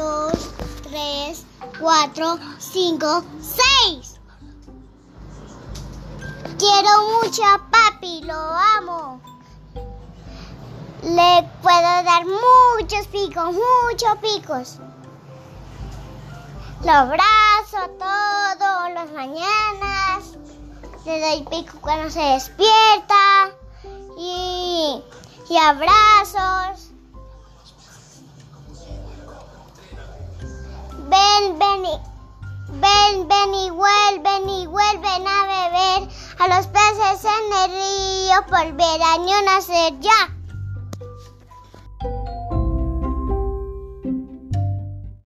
dos, tres, cuatro, cinco, seis. Quiero mucho a papi, lo amo. Le puedo dar muchos picos, muchos picos. Lo abrazo todas las mañanas. Le doy pico cuando se despierta. Y, y abrazos. A los peces en el río por ver a nacer ya.